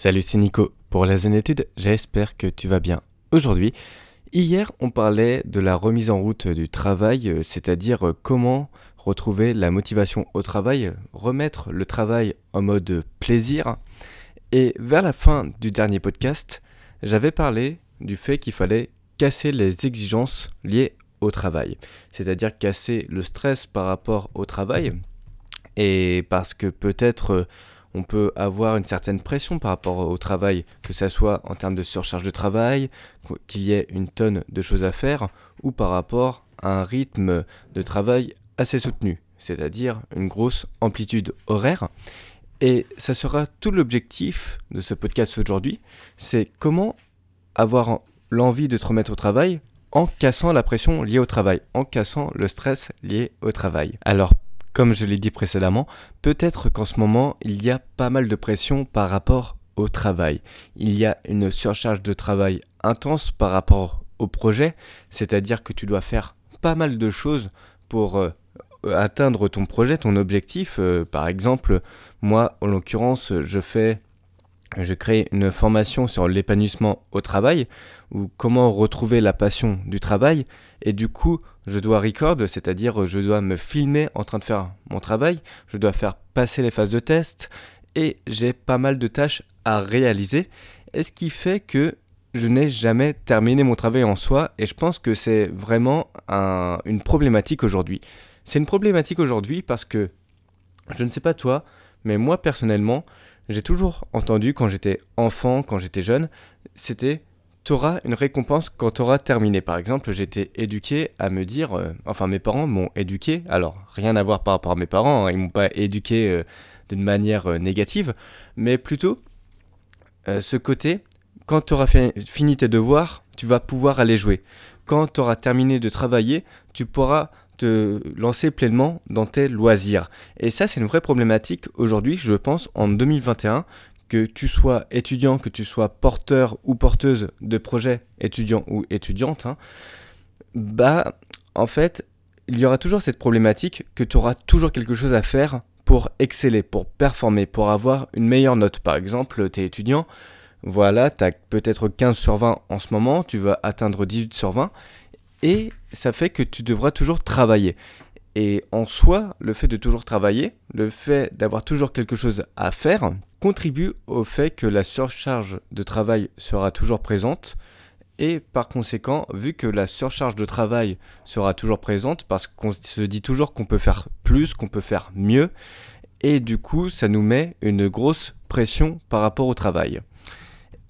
Salut, c'est Nico. Pour la Zen Étude, j'espère que tu vas bien. Aujourd'hui, hier, on parlait de la remise en route du travail, euh, c'est-à-dire euh, comment retrouver la motivation au travail, remettre le travail en mode plaisir. Et vers la fin du dernier podcast, j'avais parlé du fait qu'il fallait casser les exigences liées au travail, c'est-à-dire casser le stress par rapport au travail. Et parce que peut-être euh, on peut avoir une certaine pression par rapport au travail, que ce soit en termes de surcharge de travail, qu'il y ait une tonne de choses à faire, ou par rapport à un rythme de travail assez soutenu, c'est-à-dire une grosse amplitude horaire. Et ça sera tout l'objectif de ce podcast aujourd'hui, c'est comment avoir l'envie de te remettre au travail en cassant la pression liée au travail, en cassant le stress lié au travail. Alors comme je l'ai dit précédemment, peut-être qu'en ce moment, il y a pas mal de pression par rapport au travail. Il y a une surcharge de travail intense par rapport au projet, c'est-à-dire que tu dois faire pas mal de choses pour euh, atteindre ton projet, ton objectif. Euh, par exemple, moi, en l'occurrence, je fais je crée une formation sur l'épanouissement au travail ou comment retrouver la passion du travail et du coup je dois record, c'est-à-dire je dois me filmer en train de faire mon travail, je dois faire passer les phases de test et j'ai pas mal de tâches à réaliser et ce qui fait que je n'ai jamais terminé mon travail en soi et je pense que c'est vraiment une problématique aujourd'hui. C'est une problématique aujourd'hui parce que je ne sais pas toi, mais moi personnellement, j'ai toujours entendu quand j'étais enfant, quand j'étais jeune, c'était tu auras une récompense quand tu auras terminé. Par exemple, j'étais éduqué à me dire, euh, enfin mes parents m'ont éduqué, alors rien à voir par rapport à mes parents, hein, ils m'ont pas éduqué euh, d'une manière euh, négative, mais plutôt ce côté, quand tu auras fini tes devoirs, tu vas pouvoir aller jouer. Quand tu auras terminé de travailler, tu pourras te lancer pleinement dans tes loisirs. Et ça, c'est une vraie problématique aujourd'hui, je pense, en 2021, que tu sois étudiant, que tu sois porteur ou porteuse de projets étudiant ou étudiante, hein, bah, en fait, il y aura toujours cette problématique que tu auras toujours quelque chose à faire pour exceller, pour performer, pour avoir une meilleure note. Par exemple, tu es étudiant, voilà, tu as peut-être 15 sur 20 en ce moment, tu vas atteindre 18 sur 20, et ça fait que tu devras toujours travailler. Et en soi, le fait de toujours travailler, le fait d'avoir toujours quelque chose à faire, contribue au fait que la surcharge de travail sera toujours présente. Et par conséquent, vu que la surcharge de travail sera toujours présente, parce qu'on se dit toujours qu'on peut faire plus, qu'on peut faire mieux, et du coup, ça nous met une grosse pression par rapport au travail.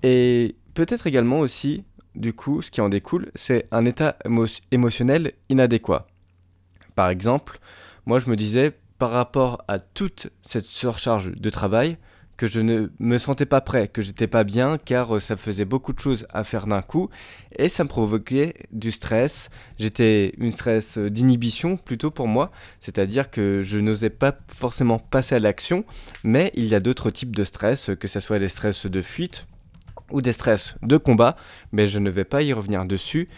Et peut-être également aussi du coup, ce qui en découle, c'est un état émotionnel inadéquat. Par exemple, moi je me disais, par rapport à toute cette surcharge de travail, que je ne me sentais pas prêt, que j'étais pas bien, car euh, ça faisait beaucoup de choses à faire d'un coup, et ça me provoquait du stress. J'étais une stress d'inhibition plutôt pour moi, c'est-à-dire que je n'osais pas forcément passer à l'action, mais il y a d'autres types de stress, que ce soit des stress de fuite, ou des stress de combat, mais je ne vais pas y revenir dessus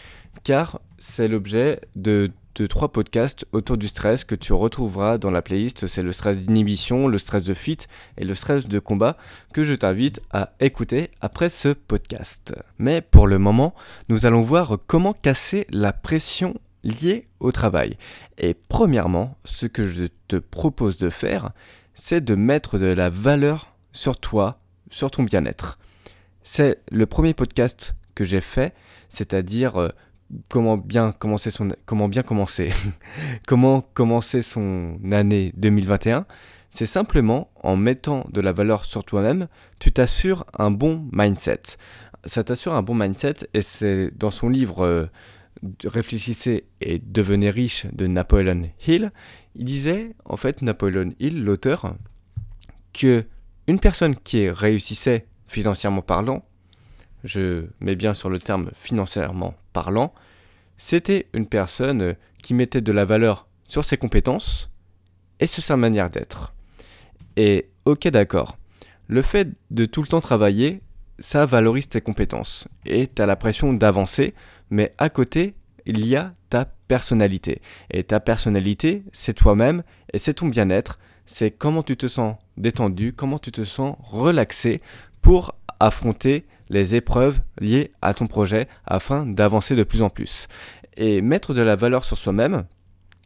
car c'est l'objet de, trois podcasts autour du stress que tu retrouveras dans la playlist. C'est le stress d'inhibition, le stress de fuite et le stress de combat que je t'invite à écouter après ce podcast. Mais pour le moment, nous allons voir comment casser la pression liée au travail. Et premièrement, ce que je te propose de faire, c'est de mettre de la valeur sur toi, sur ton bien-être. C'est le premier podcast que j'ai fait, c'est-à-dire euh, comment bien commencer son comment bien commencer comment commencer son année 2021 c'est simplement en mettant de la valeur sur toi-même tu t'assures un bon mindset. Ça t'assure un bon mindset et c'est dans son livre euh, réfléchissez et devenez riche de Napoleon Hill il disait en fait Napoleon Hill l'auteur que une personne qui réussissait financièrement parlant, je mets bien sur le terme financièrement parlant, c'était une personne qui mettait de la valeur sur ses compétences et sur sa manière d'être. Et ok d'accord, le fait de tout le temps travailler, ça valorise tes compétences et tu as la pression d'avancer, mais à côté, il y a ta personnalité. Et ta personnalité, c'est toi-même et c'est ton bien-être, c'est comment tu te sens détendu, comment tu te sens relaxé pour affronter les épreuves liées à ton projet afin d'avancer de plus en plus. Et mettre de la valeur sur soi-même,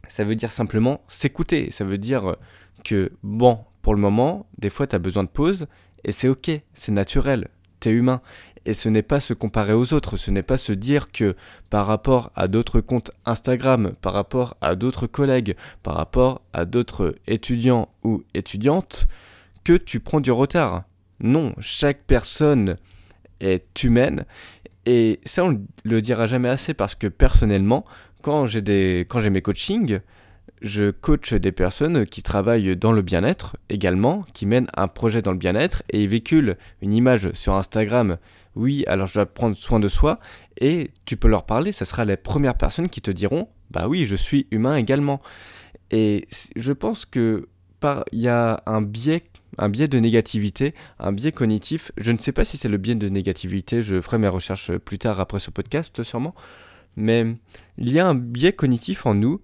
ça veut dire simplement s'écouter. Ça veut dire que, bon, pour le moment, des fois, tu as besoin de pause et c'est ok, c'est naturel, tu es humain. Et ce n'est pas se comparer aux autres, ce n'est pas se dire que par rapport à d'autres comptes Instagram, par rapport à d'autres collègues, par rapport à d'autres étudiants ou étudiantes, que tu prends du retard. Non, chaque personne est humaine et ça on le dira jamais assez parce que personnellement, quand j'ai des quand j'ai mes coachings, je coach des personnes qui travaillent dans le bien-être également, qui mènent un projet dans le bien-être et ils véhiculent une image sur Instagram. Oui, alors je dois prendre soin de soi et tu peux leur parler, ça sera les premières personnes qui te diront bah oui, je suis humain également. Et je pense que il y a un biais un biais de négativité, un biais cognitif. Je ne sais pas si c'est le biais de négativité, je ferai mes recherches plus tard après ce podcast sûrement. Mais il y a un biais cognitif en nous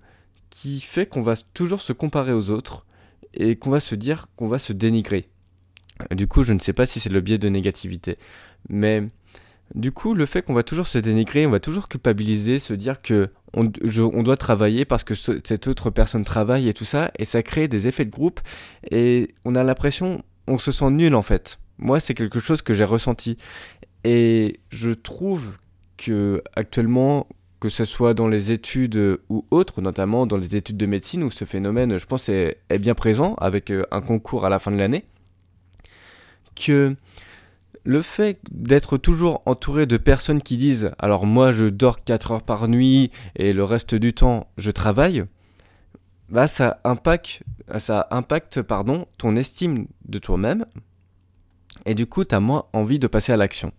qui fait qu'on va toujours se comparer aux autres et qu'on va se dire qu'on va se dénigrer. Du coup, je ne sais pas si c'est le biais de négativité. Mais du coup, le fait qu'on va toujours se dénigrer, on va toujours culpabiliser, se dire que on, doit travailler parce que cette autre personne travaille et tout ça, et ça crée des effets de groupe, et on a l'impression, on se sent nul en fait. Moi, c'est quelque chose que j'ai ressenti. Et je trouve que actuellement, que ce soit dans les études ou autres, notamment dans les études de médecine, où ce phénomène, je pense, est, est bien présent, avec euh, un concours à la fin de l'année, que le fait d'être toujours entouré de personnes qui disent alors moi je dors 4 heures par nuit et le reste du temps je travaille, bah ça impacte, ça pardon, ton estime de toi-même et du coup tu as moins envie de passer à l'action.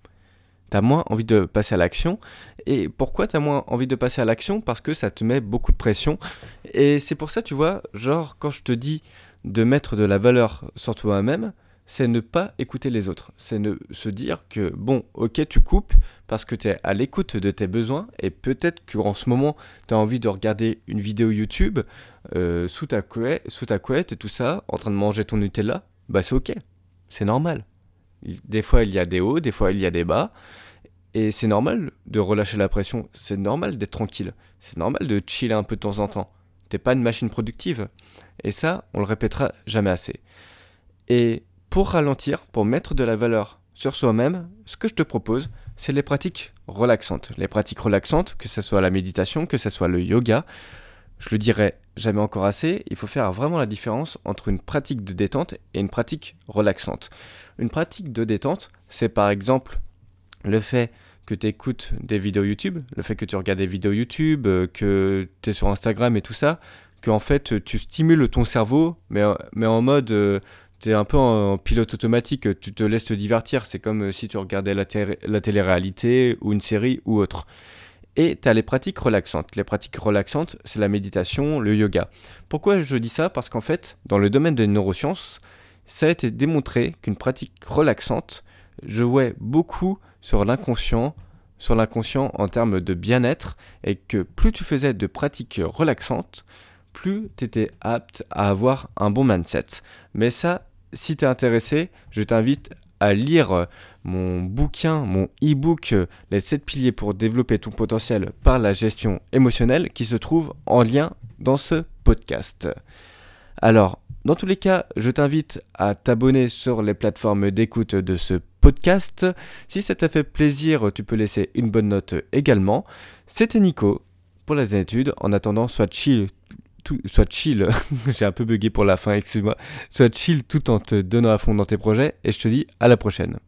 Tu as moins envie de passer à l'action. Et pourquoi tu as moins envie de passer à l'action? Parce que ça te met beaucoup de pression. Et c'est pour ça, tu vois, genre quand je te dis de mettre de la valeur sur toi-même, c'est ne pas écouter les autres. C'est ne se dire que, bon, ok, tu coupes parce que tu es à l'écoute de tes besoins et peut-être qu'en ce moment, tu as envie de regarder une vidéo YouTube euh, sous, ta couette, sous ta couette et tout ça, en train de manger ton Nutella. Bah, c'est ok. C'est normal. Des fois, il y a des hauts, des fois, il y a des bas. Et c'est normal de relâcher la pression. C'est normal d'être tranquille. C'est normal de chiller un peu de temps en temps. T'es pas une machine productive. Et ça, on le répétera jamais assez. Et pour ralentir, pour mettre de la valeur sur soi-même, ce que je te propose, c'est les pratiques relaxantes. Les pratiques relaxantes, que ce soit la méditation, que ce soit le yoga, je le dirai jamais encore assez, il faut faire vraiment la différence entre une pratique de détente et une pratique relaxante. Une pratique de détente, c'est par exemple le fait que tu écoutes des vidéos YouTube, le fait que tu regardes des vidéos YouTube, euh, que tu es sur Instagram et tout ça, que en fait tu stimules ton cerveau, mais, en mode euh, c'est un peu en, pilote automatique, tu te laisses te divertir. C'est comme euh, si tu regardais la, la télé-réalité ou une série ou autre. Et tu as les pratiques relaxantes. Les pratiques relaxantes, c'est la méditation, le yoga. Pourquoi je dis ça? Parce qu'en fait, dans le domaine des neurosciences, ça a été démontré qu'une pratique relaxante jouait beaucoup sur l'inconscient, sur l'inconscient en termes de bien-être, et que plus tu faisais de pratiques relaxantes, plus tu étais apte à avoir un bon mindset. Mais ça, si tu es intéressé, je t'invite à lire euh, mon bouquin, mon e-book euh, Les 7 piliers pour développer ton potentiel par la gestion émotionnelle qui se trouve en lien dans ce podcast. Alors, dans tous les cas, je t'invite à t'abonner sur les plateformes d'écoute de ce podcast. Si ça t'a fait plaisir, tu peux laisser une bonne note également. C'était Nico pour les études. En attendant, sois chill soit chill, j'ai un peu bugué pour la fin, excuse-moi, soit chill tout en te donnant à fond dans tes projets, et je te dis à la prochaine.